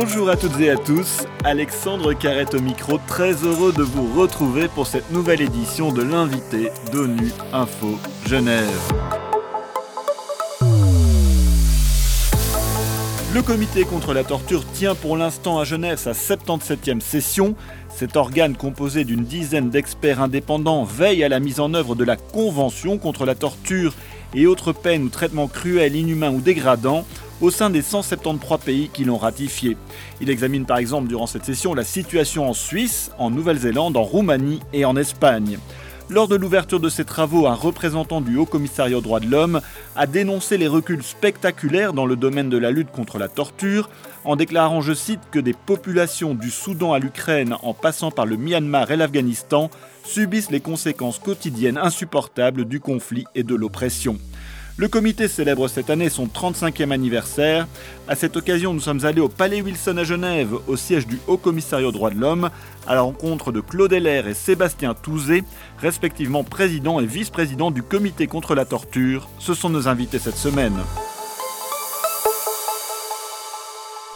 Bonjour à toutes et à tous, Alexandre Carrette au micro, très heureux de vous retrouver pour cette nouvelle édition de l'invité d'ONU Info Genève. Le comité contre la torture tient pour l'instant à Genève sa 77e session. Cet organe composé d'une dizaine d'experts indépendants veille à la mise en œuvre de la Convention contre la torture et autres peines ou traitements cruels, inhumains ou dégradants au sein des 173 pays qui l'ont ratifié. Il examine par exemple durant cette session la situation en Suisse, en Nouvelle-Zélande, en Roumanie et en Espagne. Lors de l'ouverture de ces travaux, un représentant du Haut Commissariat aux droits de l'homme a dénoncé les reculs spectaculaires dans le domaine de la lutte contre la torture, en déclarant, je cite, que des populations du Soudan à l'Ukraine en passant par le Myanmar et l'Afghanistan subissent les conséquences quotidiennes insupportables du conflit et de l'oppression. Le comité célèbre cette année son 35e anniversaire. À cette occasion, nous sommes allés au Palais Wilson à Genève, au siège du Haut Commissariat aux droits de l'homme, à la rencontre de Claude Heller et Sébastien Touzé, respectivement président et vice-président du comité contre la torture. Ce sont nos invités cette semaine.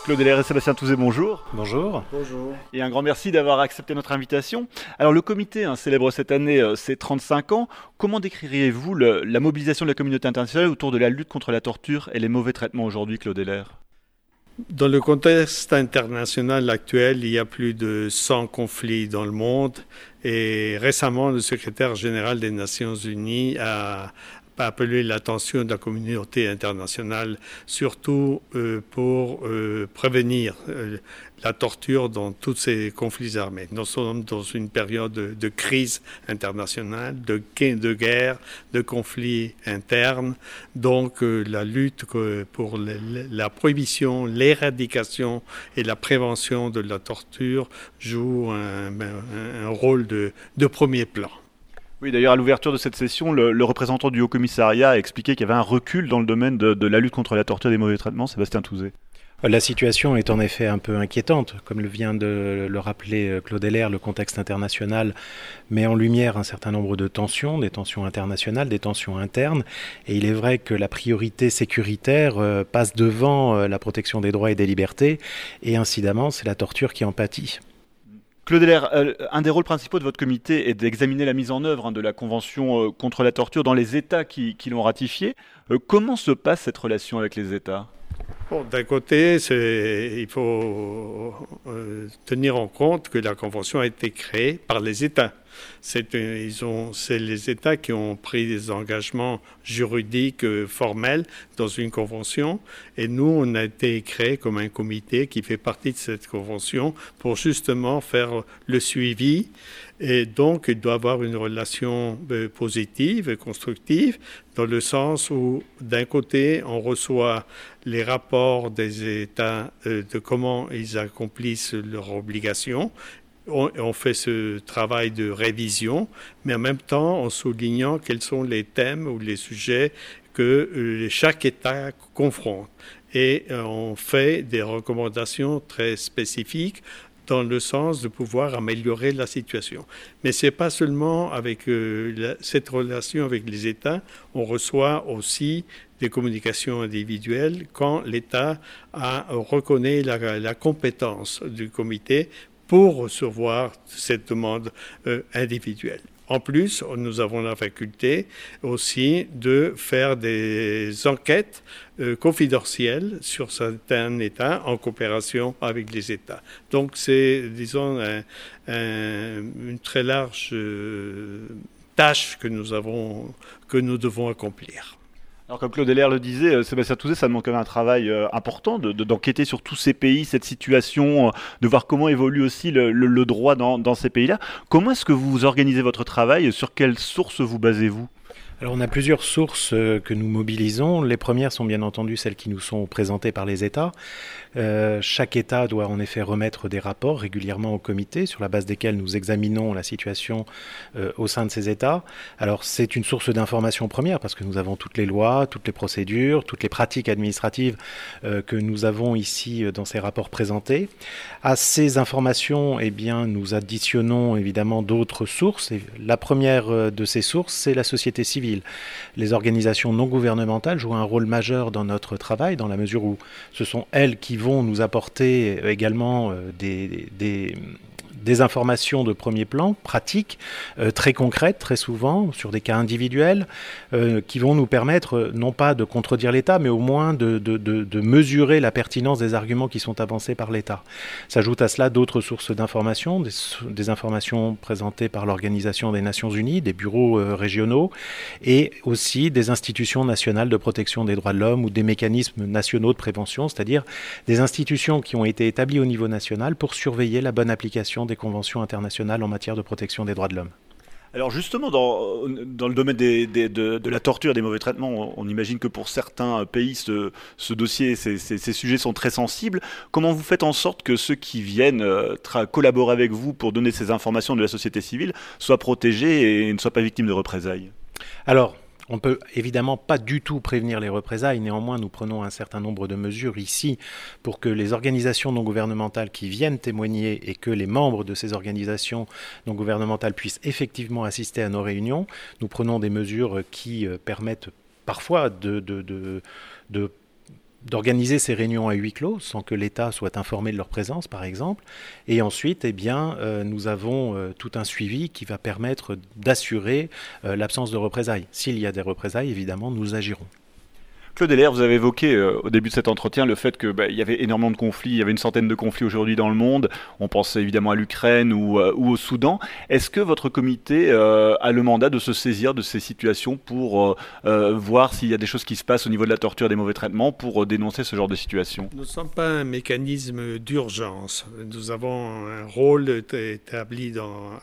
Claude Heller et Sébastien Touzé, bonjour. Bonjour. Bonjour. Et un grand merci d'avoir accepté notre invitation. Alors le comité hein, célèbre cette année euh, ses 35 ans. Comment décririez-vous la mobilisation de la communauté internationale autour de la lutte contre la torture et les mauvais traitements aujourd'hui, Claude Heller? Dans le contexte international actuel, il y a plus de 100 conflits dans le monde et récemment, le secrétaire général des Nations Unies a, appeler l'attention de la communauté internationale, surtout euh, pour euh, prévenir euh, la torture dans tous ces conflits armés. Nous sommes dans une période de, crise internationale, de, guerre, de conflits internes. Donc la lutte pour la prohibition, l'éradication et la prévention de la torture joue un, un rôle de, de premier plan. Oui, d'ailleurs, à l'ouverture de cette session, le, représentant du Haut-Commissariat a expliqué qu'il y avait un recul dans le domaine de, la lutte contre la torture et des mauvais traitements. Sébastien Touzé. La situation est en effet un peu inquiétante. Comme le vient de le rappeler euh, Claude Heller, le contexte international met en lumière un certain nombre de tensions, des tensions internationales, des tensions internes. Et il est vrai que la priorité sécuritaire euh, passe devant euh, la protection des droits et des libertés. Et incidemment, c'est la torture qui en pâtit. Claude euh, un des rôles principaux de votre comité est d'examiner la mise en œuvre hein, de la Convention euh, contre la torture dans les États qui, l'ont ratifiée. Euh, comment se passe cette relation avec les États? D'un côté, il faut tenir en compte que la Convention a été créée par les États. C'est les États qui ont pris des engagements juridiques euh, formels dans une convention. Et nous, on a été créé comme un comité qui fait partie de cette convention pour justement faire le suivi. Et donc, il doit avoir une relation euh, positive et constructive, dans le sens où, d'un côté, on reçoit les rapports des États euh, de comment ils accomplissent leurs obligations, on, fait ce travail de révision, mais en même temps en soulignant quels sont les thèmes ou les sujets que euh, chaque État confronte. Et euh, on fait des recommandations très spécifiques dans le sens de pouvoir améliorer la situation. Mais ce n'est pas seulement avec euh, cette relation avec les États, on reçoit aussi des communications individuelles quand l'État reconnaît la, la, compétence du comité pour recevoir cette demande euh, individuelle. En plus, nous avons la faculté aussi de faire des enquêtes euh, confidentielles sur certains États en coopération avec les États. Donc c'est, disons, une très large euh, tâche que nous, avons, que nous devons accomplir. Alors comme Claude Heller le disait, euh, Sébastien Touzé, ça demande quand même un travail euh, important d'enquêter sur tous ces pays, cette situation, euh, de voir comment évolue aussi le, droit dans, dans ces pays-là. Comment est-ce que vous organisez votre travail? Sur quelles sources vous basez-vous? Alors on a plusieurs sources que nous mobilisons. Les premières sont bien entendu celles qui nous sont présentées par les États. Euh, chaque État doit en effet remettre des rapports régulièrement au comité sur la base desquels nous examinons la situation euh, au sein de ces États. Alors c'est une source d'information première parce que nous avons toutes les lois, toutes les procédures, toutes les pratiques administratives euh, que nous avons ici dans ces rapports présentés. À ces informations, eh bien, nous additionnons évidemment d'autres sources. La première de ces sources, c'est la société civile Les organisations non gouvernementales jouent un rôle majeur dans notre travail, dans la mesure où ce sont elles qui vont nous apporter également des, des des informations de premier plan, pratiques, euh, très concrètes, très souvent, sur des cas individuels, euh, qui vont nous permettre euh, non pas de contredire l'État, mais au moins de, de, mesurer la pertinence des arguments qui sont avancés par l'État. S'ajoutent à cela d'autres sources d'informations, des, des, informations présentées par l'Organisation des Nations Unies, des bureaux régionaux, et aussi des institutions nationales de protection des droits de l'homme ou des mécanismes nationaux de prévention, c'est-à-dire des institutions qui ont été établies au niveau national pour surveiller la bonne application des des conventions internationales en matière de protection des droits de l'homme. Alors justement, dans, dans le domaine des, de, la torture et des mauvais traitements, on, imagine que pour certains pays, ce, ce dossier, ces, ces, sujets sont très sensibles. Comment vous faites en sorte que ceux qui viennent euh, collaborer avec vous pour donner ces informations de la société civile soient protégés et ne soient pas victimes de représailles? Alors, on ne peut évidemment pas du tout prévenir les représailles, néanmoins nous prenons un certain nombre de mesures ici pour que les organisations non gouvernementales qui viennent témoigner et que les membres de ces organisations non gouvernementales puissent effectivement assister à nos réunions. Nous prenons des mesures qui euh, permettent parfois de, d'organiser ces réunions à huis clos sans que l'État soit informé de leur présence, par exemple. Et ensuite, eh bien, euh, nous avons euh, tout un suivi qui va permettre d'assurer euh, l'absence de représailles. S'il y a des représailles, évidemment, nous agirons. Claude Heller, vous avez évoqué euh, au début de cet entretien le fait qu'il bah, y avait énormément de conflits, il y avait une centaine de conflits aujourd'hui dans le monde. On pense évidemment à l'Ukraine ou, euh, au Soudan. Est-ce que votre comité euh, a le mandat de se saisir de ces situations pour voir s'il y a des choses qui se passent au niveau de la torture des mauvais traitements pour dénoncer ce genre de situation? Nous ne sommes pas un mécanisme d'urgence. Nous avons un rôle établi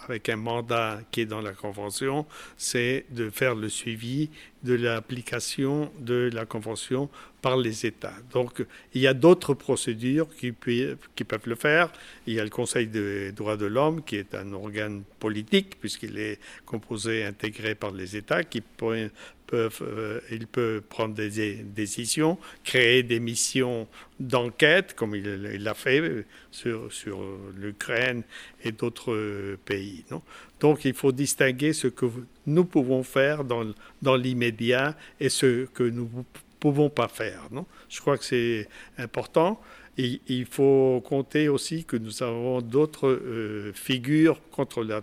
avec un mandat qui est dans la Convention, c'est de faire le suivi de l'application de la Convention par les États. Donc il y a d'autres procédures qui, peuvent le faire. Il y a le Conseil des droits de l'homme qui est un organe politique puisqu'il est composé, intégré par les États qui peuvent, euh, il peut prendre des décisions, créer des missions d'enquête comme il l'a fait sur, l'Ukraine et d'autres pays. Donc il faut distinguer ce que nous pouvons faire dans, l'immédiat et ce que nous ne pouvons pas faire. Non? Je crois que c'est important. Il faut compter aussi que nous avons d'autres euh, figures contre la,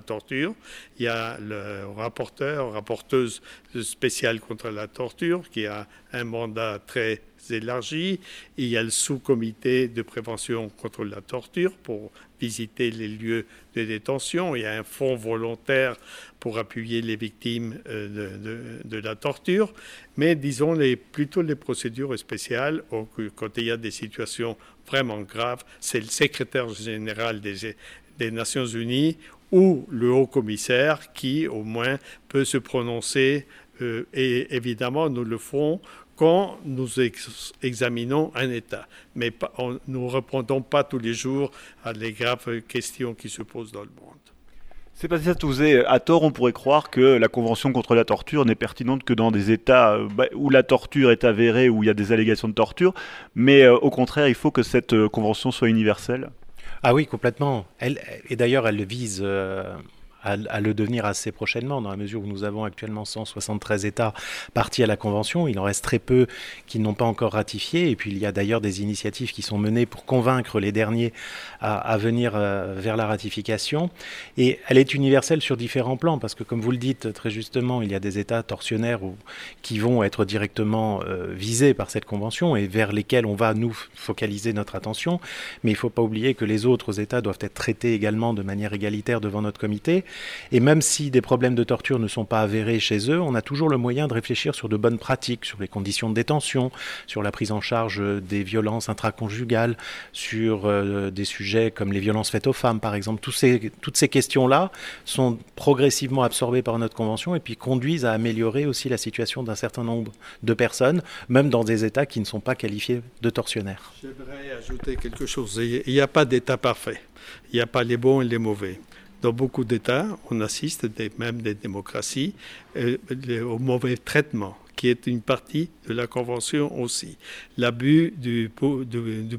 torture. Il y a le rapporteur, rapporteuse spéciale contre la torture, qui a un mandat très élargi. Il y a le sous-comité de prévention contre la torture pour visiter les lieux de détention. Il y a un fonds volontaire pour appuyer les victimes euh, de, la torture. Mais disons les, plutôt les procédures spéciales, quand il y a des situations vraiment graves, c'est le secrétaire général des, Nations Unies ou le haut commissaire qui au moins peut se prononcer euh, et évidemment nous le ferons quand nous examinons un État. Mais nous ne répondons pas tous les jours à les graves questions qui se posent dans le monde. C'est pas ça, Touzé. À tort, on pourrait croire que la Convention contre la torture n'est pertinente que dans des États euh, bah, où la torture est avérée, où il y a des allégations de torture. Mais euh, au contraire, il faut que cette euh, Convention soit universelle. Ah oui, complètement. Elle, et d'ailleurs, elle vise à, le devenir assez prochainement, dans la mesure où nous avons actuellement 173 États partis à la Convention. Il en reste très peu qui n'ont pas encore ratifié. Et puis il y a d'ailleurs des initiatives qui sont menées pour convaincre les derniers à, venir euh, vers la ratification. Et elle est universelle sur différents plans, parce que comme vous le dites très justement, il y a des États tortionnaires qui vont être directement euh, visés par cette Convention et vers lesquels on va nous focaliser notre attention. Mais il ne faut pas oublier que les autres États doivent être traités également de manière égalitaire devant notre comité. Et même si des problèmes de torture ne sont pas avérés chez eux, on a toujours le moyen de réfléchir sur de bonnes pratiques, sur les conditions de détention, sur la prise en charge des violences intraconjugales, sur euh, des sujets comme les violences faites aux femmes, par exemple. toutes ces questions-là sont progressivement absorbées par notre convention et puis conduisent à améliorer aussi la situation d'un certain nombre de personnes, même dans des États qui ne sont pas qualifiés de tortionnaires. J'aimerais ajouter quelque chose. Il n'y a pas d'État parfait. Il n'y a pas les bons et les mauvais. Dans beaucoup d'États, on assiste, même des démocraties, euh, au mauvais traitement qui est une partie de la Convention aussi. L'abus du,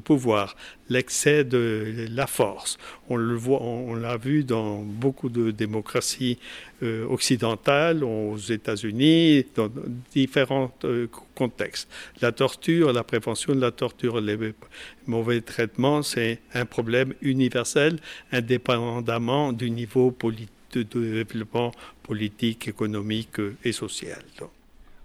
pouvoir, l'excès de la force. On l'a vu dans beaucoup de démocraties euh, occidentales, aux États-Unis, dans différents euh, contextes. La torture, la prévention de la torture, les mauvais traitements, c'est un problème universel, indépendamment du niveau de développement politique, économique et social.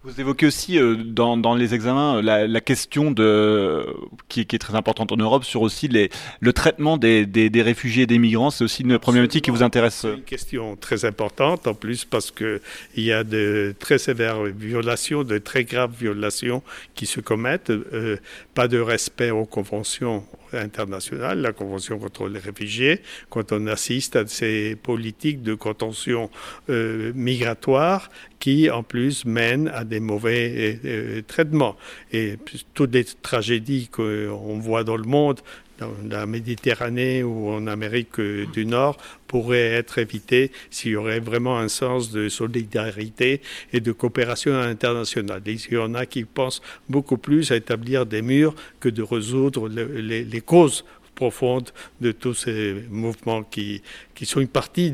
Vous évoquez aussi euh, dans, dans, les examens la, la question de, qui, qui, est très importante en Europe sur aussi les, le traitement des, des, des réfugiés et des migrants. C'est aussi une problématique qui vous intéresse C'est une question très importante en plus parce qu'il y a de très sévères violations, de très graves violations qui se commettent. Euh, pas de respect aux conventions internationales, la Convention contre les réfugiés, quand on assiste à ces politiques de contention euh, migratoire qui en plus mènent à des mauvais euh, euh, traitements. Et toutes les tragédies qu'on voit dans le monde, dans la Méditerranée ou en Amérique euh, du Nord pourraient être évitées s'il y aurait vraiment un sens de solidarité et de coopération internationale. il y en a qui pensent beaucoup plus à établir des murs que de résoudre les, les causes profonde de tous ces mouvements qui, qui sont une partie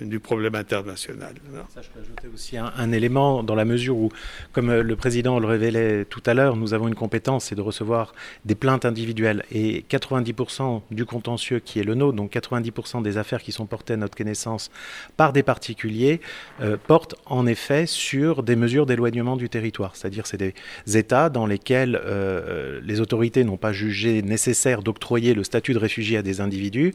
du problème international. Je peux ajouter aussi un, élément dans la mesure où, comme le président le révélait tout à l'heure, nous avons une compétence, c'est de recevoir des plaintes individuelles. Et 90% du contentieux qui est le nôtre, donc 90% des affaires qui sont portées à notre connaissance par des particuliers, euh, portent en effet sur des mesures d'éloignement du territoire. C'est-à-dire c'est des États dans lesquels euh, les autorités n'ont pas jugé nécessaire d'octroyer le statut de réfugié à des individus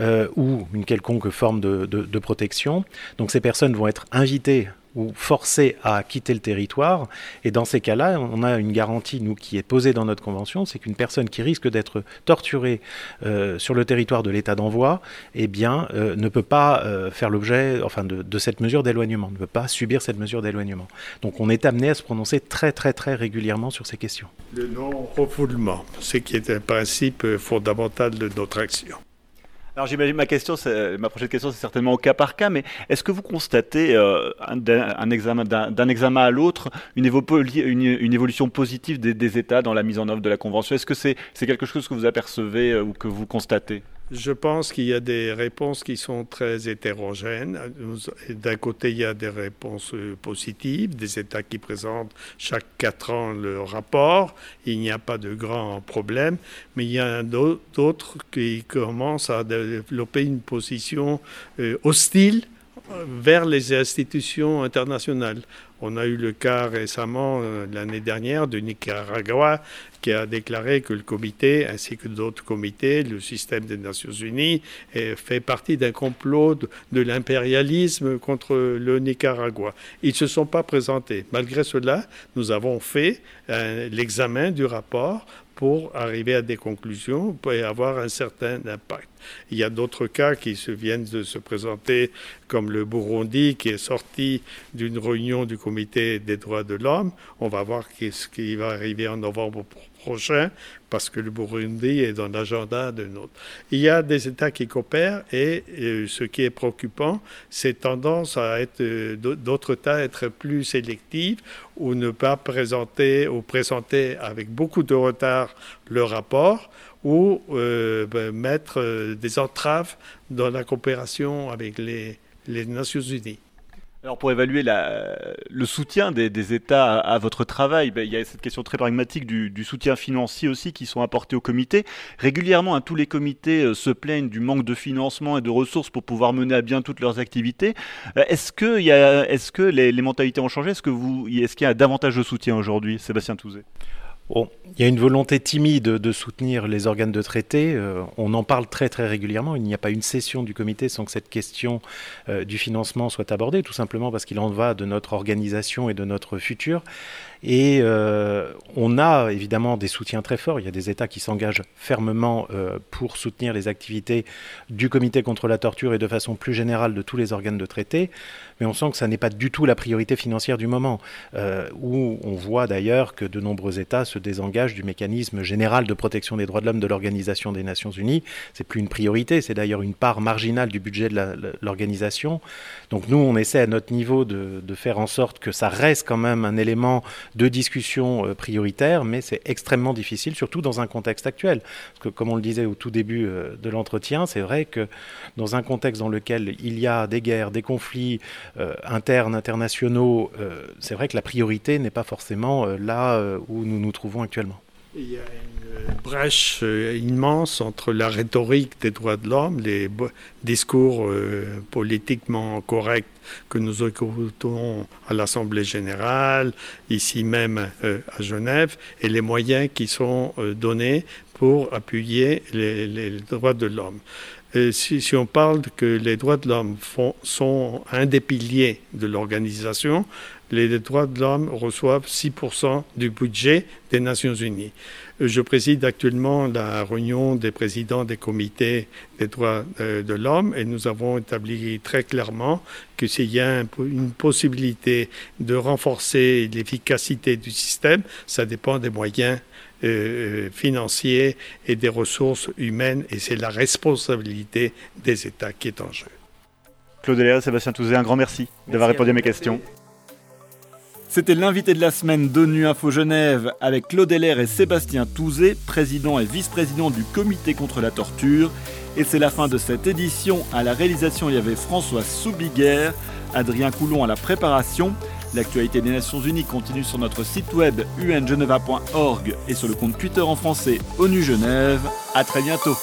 euh, ou une quelconque forme de, protection. Donc ces personnes vont être invitées ou forcées à quitter le territoire. Et dans ces cas-là, on a une garantie, nous, qui est posée dans notre convention, c'est qu'une personne qui risque d'être torturée euh, sur le territoire de l'État d'envoi, eh bien, euh, ne peut pas faire l'objet enfin, de, de, cette mesure d'éloignement, ne peut pas subir cette mesure d'éloignement. Donc on est amené à se prononcer très, très, très régulièrement sur ces questions. Le non-refoulement, ce qui est un principe fondamental de notre action. Alors j'imagine ma question, ma prochaine question, c'est certainement au cas par cas, mais est-ce que vous constatez euh, d'un examen, à l'autre une, évolution positive des, des, États dans la mise en œuvre de la Convention? Est-ce que c'est quelque chose que vous apercevez euh, ou que vous constatez? Je pense qu'il y a des réponses qui sont très hétérogènes. D'un côté, il y a des réponses euh, positives, des États qui présentent chaque quatre ans le rapport. Il n'y a pas de grands problèmes. Mais il y a d'autres qui commencent à développer une position euh, hostile euh, vers les institutions internationales. On a eu le cas récemment, euh, l'année dernière, de Nicaragua, qui a déclaré que le comité, ainsi que d'autres comités, le système des Nations Unies, fait partie d'un complot de, l'impérialisme contre le Nicaragua. Ils ne se sont pas présentés. Malgré cela, nous avons fait euh, l'examen du rapport pour arriver à des conclusions et avoir un certain impact. Il y a d'autres cas qui se viennent de se présenter, comme le Burundi, qui est sorti d'une réunion du Comité des droits de l'homme. On va voir ce qui va arriver en novembre prochain, parce que le Burundi est dans l'agenda de notre. Il y a des États qui coopèrent et, ce qui est préoccupant, c'est tendance à être d'autres États être plus sélectifs ou ne pas présenter ou présenter avec beaucoup de retard le rapport ou euh, ben, mettre euh, des entraves dans la coopération avec les Nations Unies. Alors pour évaluer la, le soutien des, États à, votre travail, ben, il y a cette question très pragmatique du, soutien financier aussi qui sont apportés au comité. Régulièrement, hein, tous les comités euh, se plaignent du manque de financement et de ressources pour pouvoir mener à bien toutes leurs activités. a, est-ce que les, les mentalités ont changé? Est-ce, que vous, est-ce qu'il y a davantage de soutien aujourd'hui, Sébastien Touzé il y a une volonté timide de soutenir les organes de traité. Euh, on en parle très très régulièrement. Il n'y a pas une session du comité sans que cette question euh, du financement soit abordée, tout simplement parce qu'il en va de notre organisation et de notre futur. Et euh, on a évidemment des soutiens très forts. Il y a des États qui s'engagent fermement euh, pour soutenir les activités du Comité contre la torture et de façon plus générale de tous les organes de traité. Mais on sent que ça n'est pas du tout la priorité financière du moment, euh, où on voit d'ailleurs que de nombreux États se désengagent du mécanisme général de protection des droits de l'homme de l'Organisation des Nations Unies. C'est plus une priorité, c'est d'ailleurs une part marginale du budget de l'organisation. Donc nous, on essaie à notre niveau de, de faire en sorte que ça reste quand même un élément de discussion euh, prioritaire, mais c'est extrêmement difficile, surtout dans un contexte actuel. Parce comme on le disait au tout début euh, de l'entretien, c'est vrai que dans un contexte dans lequel il y a des guerres, des conflits euh, internes, internationaux, c'est vrai que la priorité n'est pas forcément là où nous nous trouvons actuellement. Il y a une brèche euh, immense entre la rhétorique des droits de l'homme, les discours euh, politiquement corrects que nous écoutons à l'Assemblée générale, ici même euh, à Genève, et les moyens qui sont donnés pour appuyer les, droits de l'homme. Si, si, on parle que les droits de l'homme sont un des piliers de l'organisation, les droits de l'homme reçoivent 6% du budget des Nations Unies. Je préside actuellement la réunion des présidents des comités des droits euh, de l'homme et nous avons établi très clairement que s'il y a une possibilité de renforcer l'efficacité du système, ça dépend des moyens euh, financiers et des ressources humaines et c'est la responsabilité des États qui est en jeu. Claude Léa et Sébastien Touzé, un grand merci, d'avoir répondu à mes questions. C'était l'invité de la semaine d'ONU Info Genève avec Claude Heller et Sébastien Touzé, président et vice-président du comité contre la torture. Et c'est la fin de cette édition. À la réalisation, il y avait François Soubiguerre, Adrien Coulon à la préparation. L'actualité des Nations Unies continue sur notre site web ungeneva.org et sur le compte Twitter en français ONU Genève. À très bientôt.